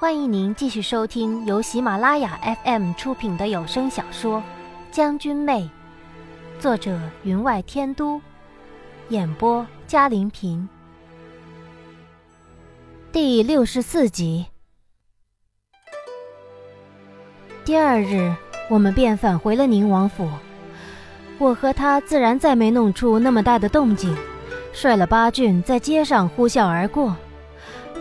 欢迎您继续收听由喜马拉雅 FM 出品的有声小说《将军妹》，作者云外天都，演播嘉林平，第六十四集。第二日，我们便返回了宁王府。我和他自然再没弄出那么大的动静，率了八郡在街上呼啸而过。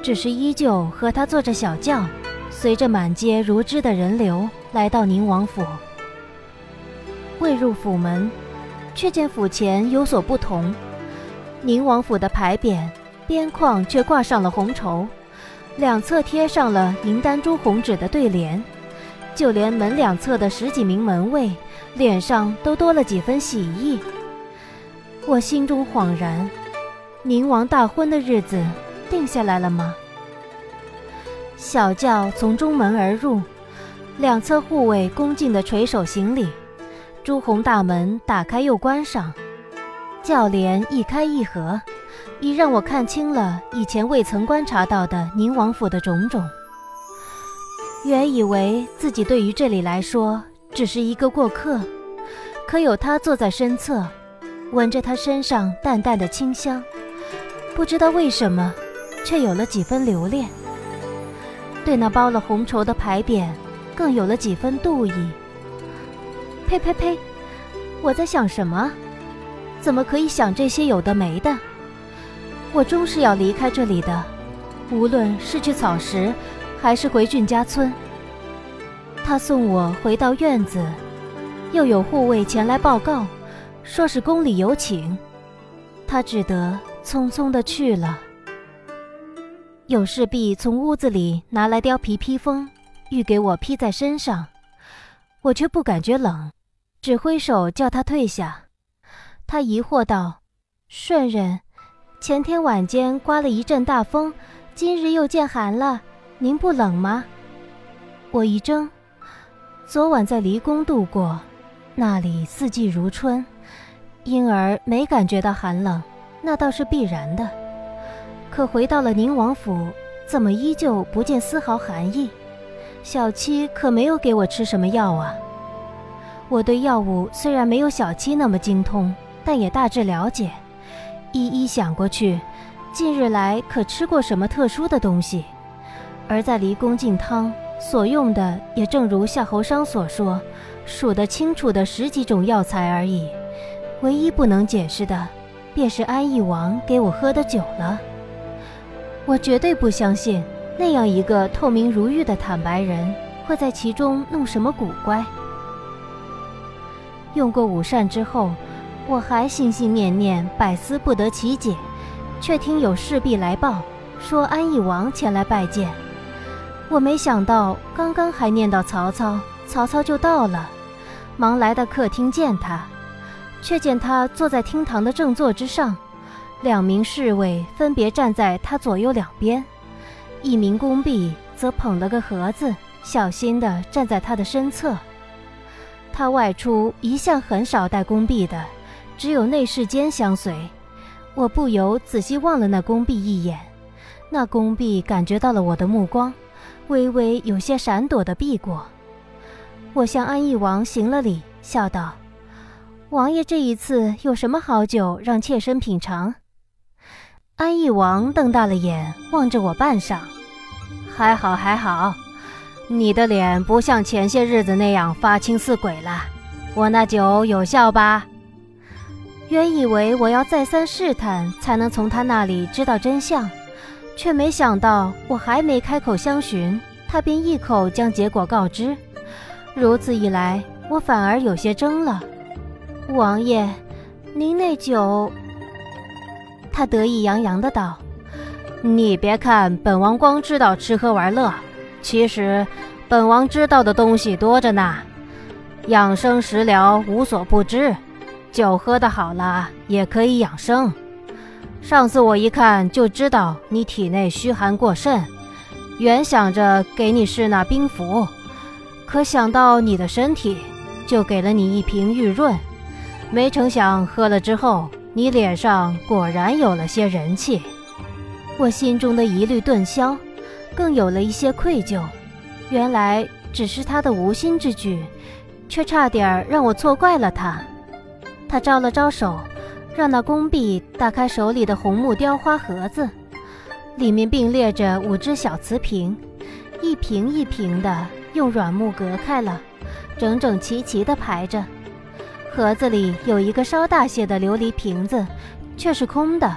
只是依旧和他坐着小轿，随着满街如织的人流来到宁王府。未入府门，却见府前有所不同。宁王府的牌匾边框却挂上了红绸，两侧贴上了银丹朱红纸的对联，就连门两侧的十几名门卫脸上都多了几分喜意。我心中恍然，宁王大婚的日子。定下来了吗？小轿从中门而入，两侧护卫恭敬地垂手行礼。朱红大门打开又关上，轿帘一开一合，已让我看清了以前未曾观察到的宁王府的种种。原以为自己对于这里来说只是一个过客，可有他坐在身侧，闻着他身上淡淡的清香，不知道为什么。却有了几分留恋，对那包了红绸的牌匾，更有了几分妒意。呸呸呸！我在想什么？怎么可以想这些有的没的？我终是要离开这里的，无论是去草石，还是回俊家村。他送我回到院子，又有护卫前来报告，说是宫里有请，他只得匆匆的去了。有侍婢从屋子里拿来貂皮披风，欲给我披在身上，我却不感觉冷，只挥手叫他退下。他疑惑道：“顺人，前天晚间刮了一阵大风，今日又见寒了，您不冷吗？”我一怔，昨晚在离宫度过，那里四季如春，因而没感觉到寒冷，那倒是必然的。可回到了宁王府，怎么依旧不见丝毫寒意？小七可没有给我吃什么药啊？我对药物虽然没有小七那么精通，但也大致了解。一一想过去，近日来可吃过什么特殊的东西？而在离宫进汤所用的，也正如夏侯商所说，数得清楚的十几种药材而已。唯一不能解释的，便是安义王给我喝的酒了。我绝对不相信那样一个透明如玉的坦白人会在其中弄什么古怪。用过午膳之后，我还心心念念，百思不得其解，却听有侍婢来报说安义王前来拜见。我没想到刚刚还念到曹操，曹操就到了，忙来到客厅见他，却见他坐在厅堂的正座之上。两名侍卫分别站在他左右两边，一名宫婢则捧了个盒子，小心地站在他的身侧。他外出一向很少带宫婢的，只有内侍监相随。我不由仔细望了那宫婢一眼，那宫婢感觉到了我的目光，微微有些闪躲地避过。我向安义王行了礼，笑道：“王爷这一次有什么好酒让妾身品尝？”安义王瞪大了眼望着我半晌，还好还好，你的脸不像前些日子那样发青似鬼了。我那酒有效吧？原以为我要再三试探才能从他那里知道真相，却没想到我还没开口相询，他便一口将结果告知。如此一来，我反而有些怔了。王爷，您那酒……他得意洋洋的道：“你别看本王光知道吃喝玩乐，其实本王知道的东西多着呢。养生食疗无所不知，酒喝的好了也可以养生。上次我一看就知道你体内虚寒过甚，原想着给你试那冰符，可想到你的身体，就给了你一瓶玉润。没成想喝了之后。”你脸上果然有了些人气，我心中的疑虑顿消，更有了一些愧疚。原来只是他的无心之举，却差点让我错怪了他。他招了招手，让那工婢打开手里的红木雕花盒子，里面并列着五只小瓷瓶，一瓶一瓶的用软木隔开了，整整齐齐的排着。盒子里有一个稍大些的琉璃瓶子，却是空的。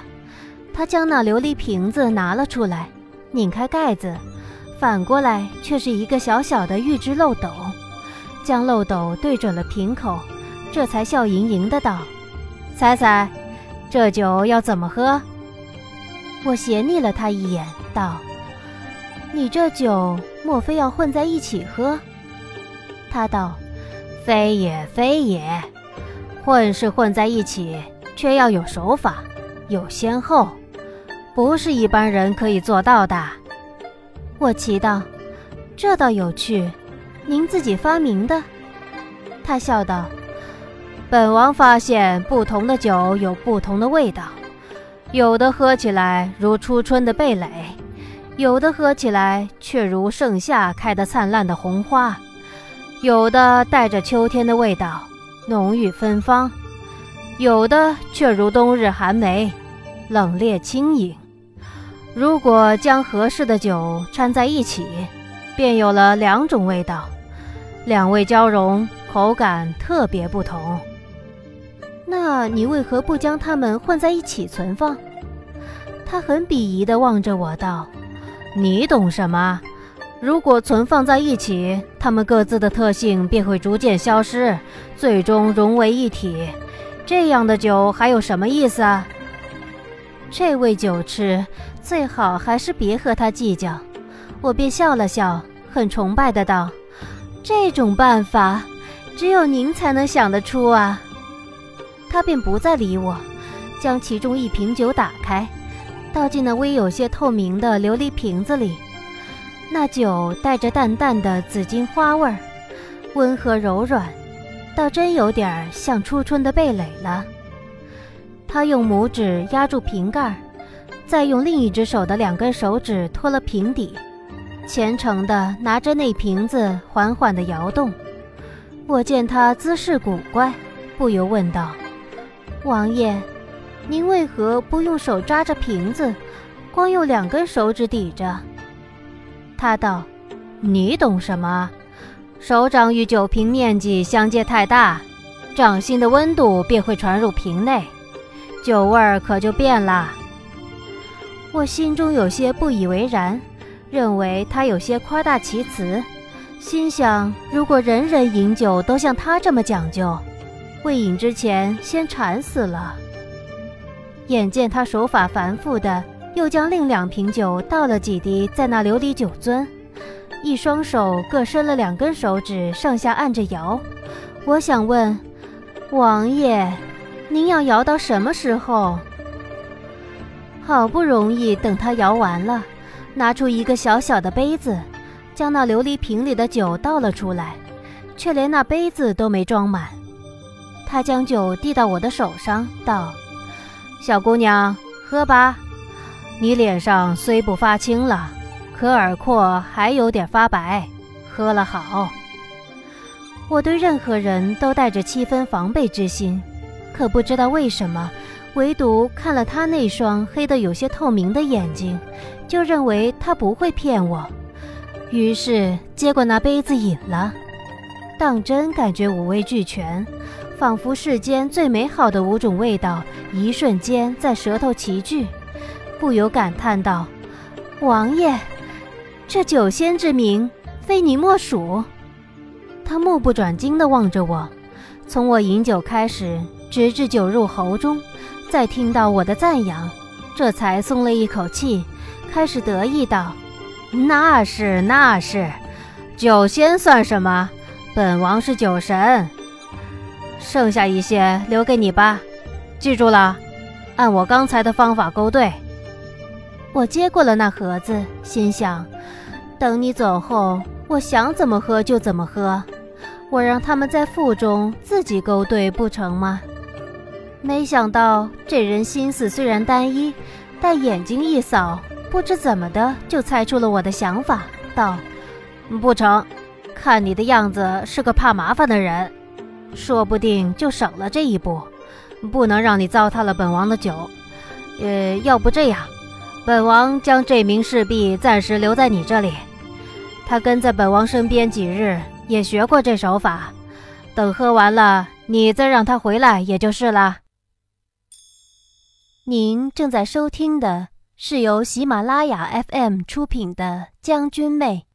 他将那琉璃瓶子拿了出来，拧开盖子。反过来却是一个小小的玉制漏斗，将漏斗对准了瓶口，这才笑盈盈的道：“猜猜，这酒要怎么喝？”我斜睨了他一眼，道：“你这酒莫非要混在一起喝？”他道：“非也，非也，混是混在一起，却要有手法，有先后，不是一般人可以做到的。”我奇道：“这倒有趣，您自己发明的？”他笑道：“本王发现不同的酒有不同的味道，有的喝起来如初春的蓓蕾，有的喝起来却如盛夏开得灿烂的红花，有的带着秋天的味道，浓郁芬芳，有的却如冬日寒梅，冷冽轻盈。”如果将合适的酒掺在一起，便有了两种味道，两味交融，口感特别不同。那你为何不将它们混在一起存放？他很鄙夷地望着我道：“你懂什么？如果存放在一起，它们各自的特性便会逐渐消失，最终融为一体。这样的酒还有什么意思啊？”这位酒痴。最好还是别和他计较，我便笑了笑，很崇拜的道：“这种办法，只有您才能想得出啊。”他便不再理我，将其中一瓶酒打开，倒进那微有些透明的琉璃瓶子里。那酒带着淡淡的紫荆花味儿，温和柔软，倒真有点像初春的蓓蕾了。他用拇指压住瓶盖。再用另一只手的两根手指托了瓶底，虔诚地拿着那瓶子缓缓地摇动。我见他姿势古怪，不由问道：“王爷，您为何不用手抓着瓶子，光用两根手指抵着？”他道：“你懂什么？手掌与酒瓶面积相接太大，掌心的温度便会传入瓶内，酒味儿可就变了。”我心中有些不以为然，认为他有些夸大其词，心想：如果人人饮酒都像他这么讲究，未饮之前先馋死了。眼见他手法繁复的，又将另两瓶酒倒了几滴在那琉璃酒樽，一双手各伸了两根手指上下按着摇。我想问，王爷，您要摇到什么时候？好不容易等他摇完了，拿出一个小小的杯子，将那琉璃瓶里的酒倒了出来，却连那杯子都没装满。他将酒递到我的手上，道：“小姑娘，喝吧。你脸上虽不发青了，可耳廓还有点发白，喝了好。”我对任何人都带着七分防备之心，可不知道为什么。唯独看了他那双黑得有些透明的眼睛，就认为他不会骗我，于是接过那杯子饮了，当真感觉五味俱全，仿佛世间最美好的五种味道一瞬间在舌头齐聚，不由感叹道：“王爷，这酒仙之名，非你莫属。”他目不转睛地望着我，从我饮酒开始，直至酒入喉中。再听到我的赞扬，这才松了一口气，开始得意道：“那是那是，酒仙算什么？本王是酒神。剩下一些留给你吧，记住了，按我刚才的方法勾兑。”我接过了那盒子，心想：等你走后，我想怎么喝就怎么喝，我让他们在腹中自己勾兑不成吗？没想到这人心思虽然单一，但眼睛一扫，不知怎么的就猜出了我的想法，道：“不成，看你的样子是个怕麻烦的人，说不定就省了这一步，不能让你糟蹋了本王的酒。呃，要不这样，本王将这名侍婢暂时留在你这里，他跟在本王身边几日，也学过这手法，等喝完了，你再让他回来也就是了。”您正在收听的是由喜马拉雅 FM 出品的《将军妹》。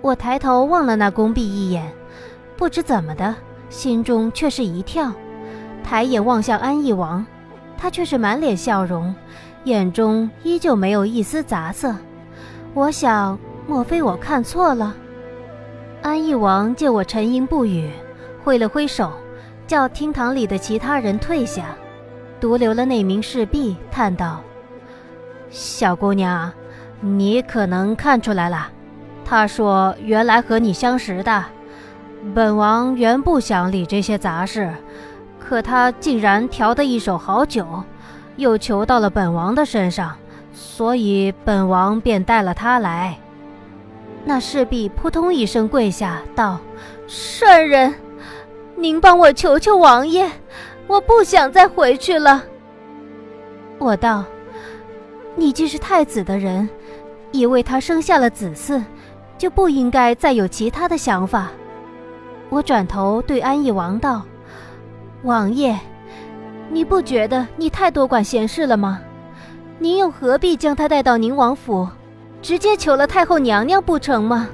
我抬头望了那宫婢一眼，不知怎么的，心中却是一跳。抬眼望向安义王，他却是满脸笑容，眼中依旧没有一丝杂色。我想，莫非我看错了？安义王见我沉吟不语，挥了挥手，叫厅堂里的其他人退下。独留了那名侍婢，叹道：“小姑娘，你可能看出来了。他说原来和你相识的。本王原不想理这些杂事，可他竟然调的一手好酒，又求到了本王的身上，所以本王便带了他来。”那侍婢扑通一声跪下道：“圣人，您帮我求求王爷。”我不想再回去了。我道：“你既是太子的人，已为他生下了子嗣，就不应该再有其他的想法。”我转头对安义王道：“王爷，你不觉得你太多管闲事了吗？您又何必将他带到宁王府，直接求了太后娘娘不成吗？”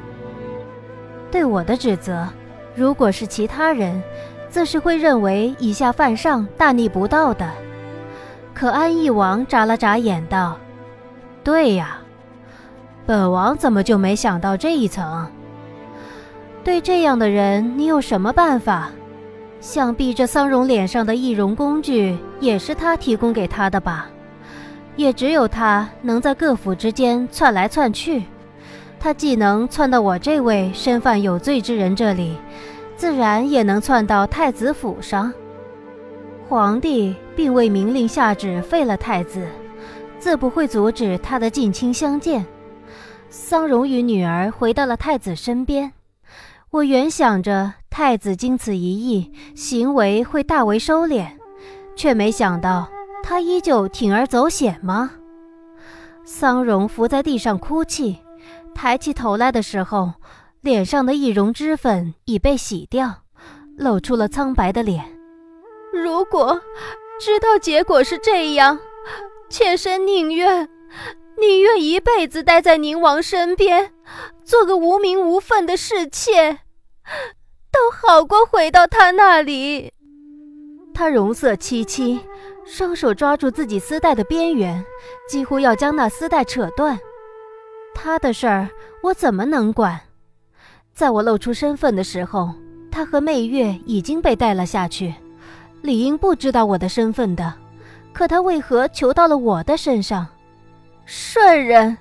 对我的指责，如果是其他人。自是会认为以下犯上，大逆不道的。可安义王眨了眨眼，道：“对呀，本王怎么就没想到这一层？对这样的人，你有什么办法？想必这桑荣脸上的易容工具也是他提供给他的吧？也只有他能在各府之间窜来窜去。他既能窜到我这位身犯有罪之人这里。”自然也能窜到太子府上。皇帝并未明令下旨废了太子，自不会阻止他的近亲相见。桑荣与女儿回到了太子身边。我原想着太子经此一役，行为会大为收敛，却没想到他依旧铤而走险吗？桑荣伏在地上哭泣，抬起头来的时候。脸上的易容脂粉已被洗掉，露出了苍白的脸。如果知道结果是这样，妾身宁愿宁愿一辈子待在宁王身边，做个无名无份的侍妾，都好过回到他那里。他容色凄凄，双手抓住自己丝带的边缘，几乎要将那丝带扯断。他的事儿，我怎么能管？在我露出身份的时候，他和媚月已经被带了下去，理应不知道我的身份的。可他为何求到了我的身上？顺人，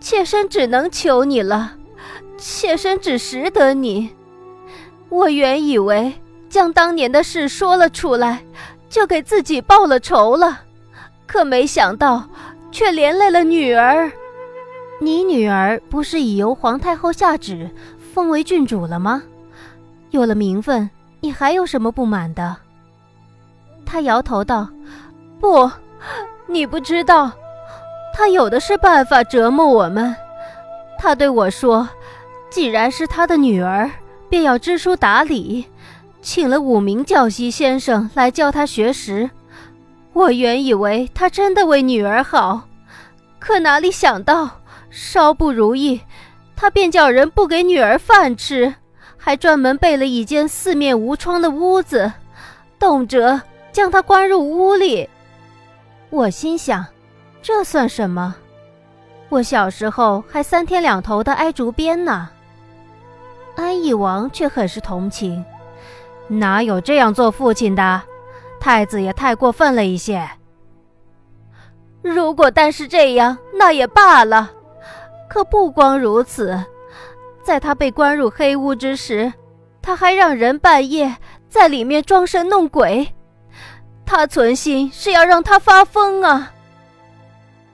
妾身只能求你了，妾身只识得你。我原以为将当年的事说了出来，就给自己报了仇了，可没想到，却连累了女儿。你女儿不是已由皇太后下旨？封为郡主了吗？有了名分，你还有什么不满的？他摇头道：“不，你不知道，他有的是办法折磨我们。他对我说，既然是他的女儿，便要知书达理，请了五名教习先生来教他学识。我原以为他真的为女儿好，可哪里想到，稍不如意。”他便叫人不给女儿饭吃，还专门备了一间四面无窗的屋子，动辄将她关入屋里。我心想，这算什么？我小时候还三天两头的挨竹鞭呢。安义王却很是同情，哪有这样做父亲的？太子也太过分了一些。如果但是这样，那也罢了。可不光如此，在他被关入黑屋之时，他还让人半夜在里面装神弄鬼。他存心是要让他发疯啊！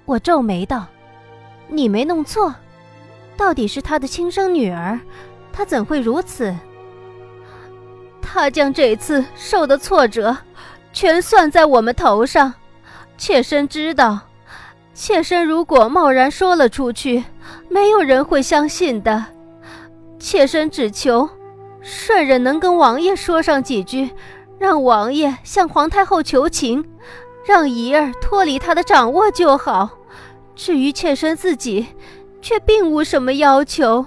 我皱眉道：“你没弄错，到底是他的亲生女儿，他怎会如此？他将这次受的挫折，全算在我们头上。妾身知道，妾身如果贸然说了出去，没有人会相信的。妾身只求顺人能跟王爷说上几句，让王爷向皇太后求情。”让怡儿脱离他的掌握就好，至于妾身自己，却并无什么要求。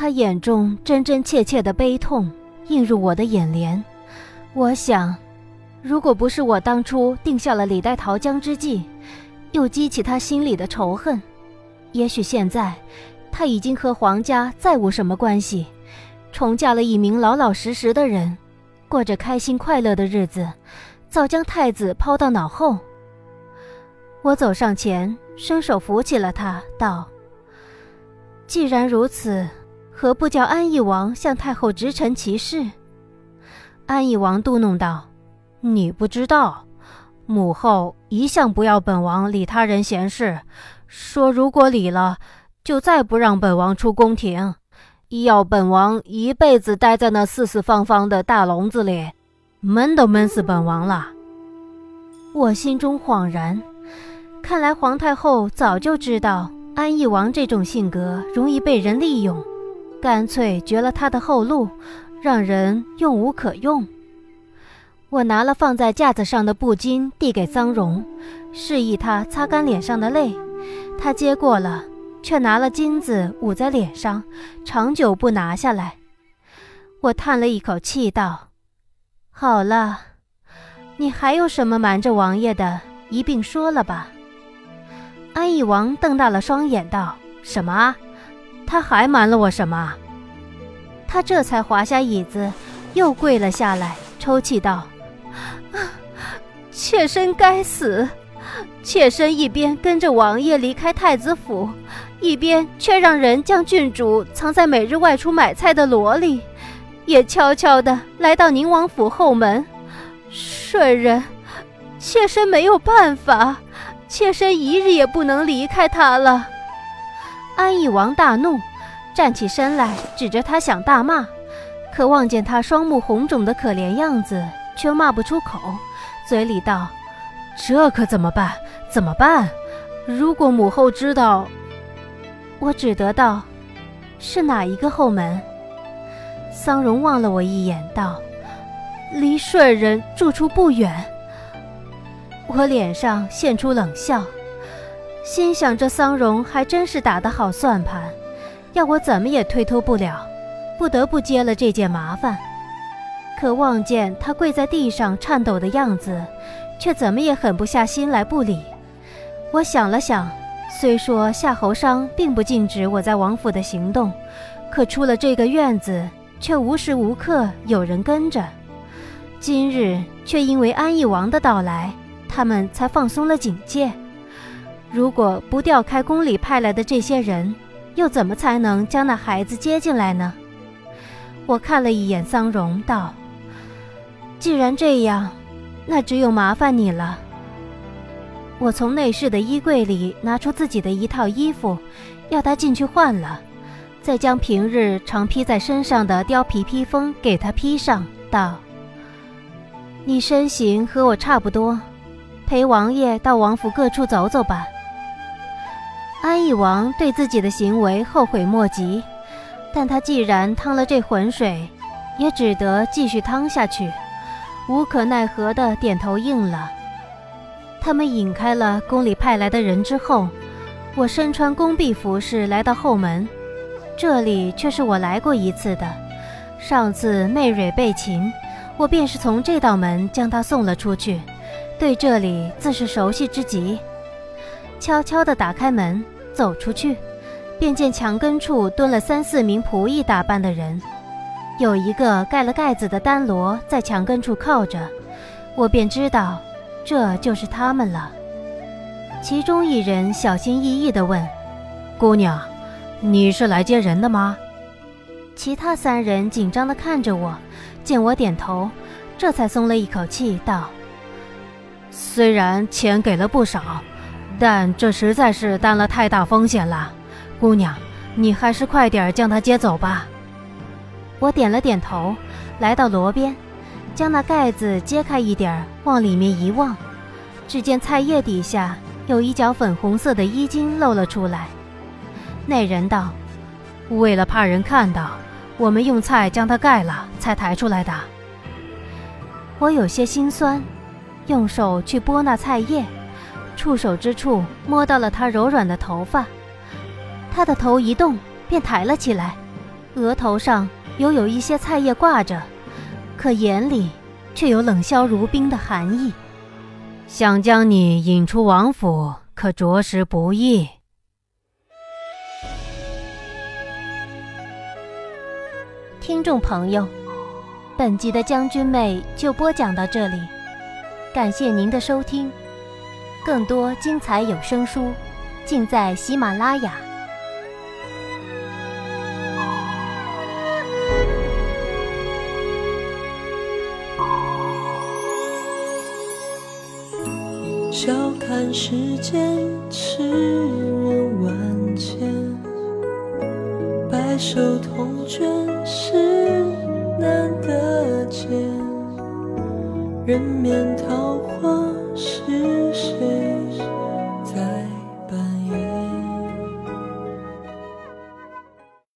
他眼中真真切切的悲痛映入我的眼帘。我想，如果不是我当初定下了李代桃僵之计，又激起他心里的仇恨，也许现在他已经和皇家再无什么关系，重嫁了一名老老实实的人。过着开心快乐的日子，早将太子抛到脑后。我走上前，伸手扶起了他，道：“既然如此，何不叫安义王向太后直陈其事？”安义王嘟哝道：“你不知道，母后一向不要本王理他人闲事，说如果理了，就再不让本王出宫廷。”要本王一辈子待在那四四方方的大笼子里，闷都闷死本王了。我心中恍然，看来皇太后早就知道安义王这种性格容易被人利用，干脆绝了他的后路，让人用无可用。我拿了放在架子上的布巾递给桑荣，示意他擦干脸上的泪，他接过了。却拿了金子捂在脸上，长久不拿下来。我叹了一口气，道：“好了，你还有什么瞒着王爷的，一并说了吧。”安义王瞪大了双眼，道：“什么？他还瞒了我什么？”他这才滑下椅子，又跪了下来，抽泣道：“妾身该死，妾身一边跟着王爷离开太子府。”一边却让人将郡主藏在每日外出买菜的萝莉，也悄悄地来到宁王府后门。顺人，妾身没有办法，妾身一日也不能离开他了。安义王大怒，站起身来，指着他想大骂，可望见他双目红肿的可怜样子，却骂不出口，嘴里道：“这可怎么办？怎么办？如果母后知道……”我只得道：“是哪一个后门？”桑荣望了我一眼，道：“离顺人住处不远。”我脸上现出冷笑，心想：这桑荣还真是打得好算盘，要我怎么也推脱不了，不得不接了这件麻烦。可望见他跪在地上颤抖的样子，却怎么也狠不下心来不理。我想了想。虽说夏侯商并不禁止我在王府的行动，可出了这个院子，却无时无刻有人跟着。今日却因为安义王的到来，他们才放松了警戒。如果不调开宫里派来的这些人，又怎么才能将那孩子接进来呢？我看了一眼桑荣，道：“既然这样，那只有麻烦你了。”我从内室的衣柜里拿出自己的一套衣服，要他进去换了，再将平日常披在身上的貂皮披风给他披上，道：“你身形和我差不多，陪王爷到王府各处走走吧。”安义王对自己的行为后悔莫及，但他既然趟了这浑水，也只得继续趟下去，无可奈何的点头应了。他们引开了宫里派来的人之后，我身穿宫婢服饰来到后门，这里却是我来过一次的。上次媚蕊被擒，我便是从这道门将她送了出去，对这里自是熟悉之极。悄悄地打开门，走出去，便见墙根处蹲了三四名仆役打扮的人，有一个盖了盖子的丹罗在墙根处靠着，我便知道。这就是他们了。其中一人小心翼翼地问：“姑娘，你是来接人的吗？”其他三人紧张地看着我，见我点头，这才松了一口气，道：“虽然钱给了不少，但这实在是担了太大风险了。姑娘，你还是快点将他接走吧。我点了点头，来到罗边，将那盖子揭开一点，往里面一望，只见菜叶底下有一角粉红色的衣襟露了出来。那人道：“为了怕人看到，我们用菜将它盖了，才抬出来的。”我有些心酸，用手去拨那菜叶，触手之处摸到了他柔软的头发。他的头一动，便抬了起来，额头上犹有一些菜叶挂着，可眼里却有冷笑如冰的寒意。想将你引出王府，可着实不易。听众朋友。本集的将军妹就播讲到这里，感谢您的收听，更多精彩有声书尽在喜马拉雅。笑看世间痴人万千，白首同卷是。难得见，人面。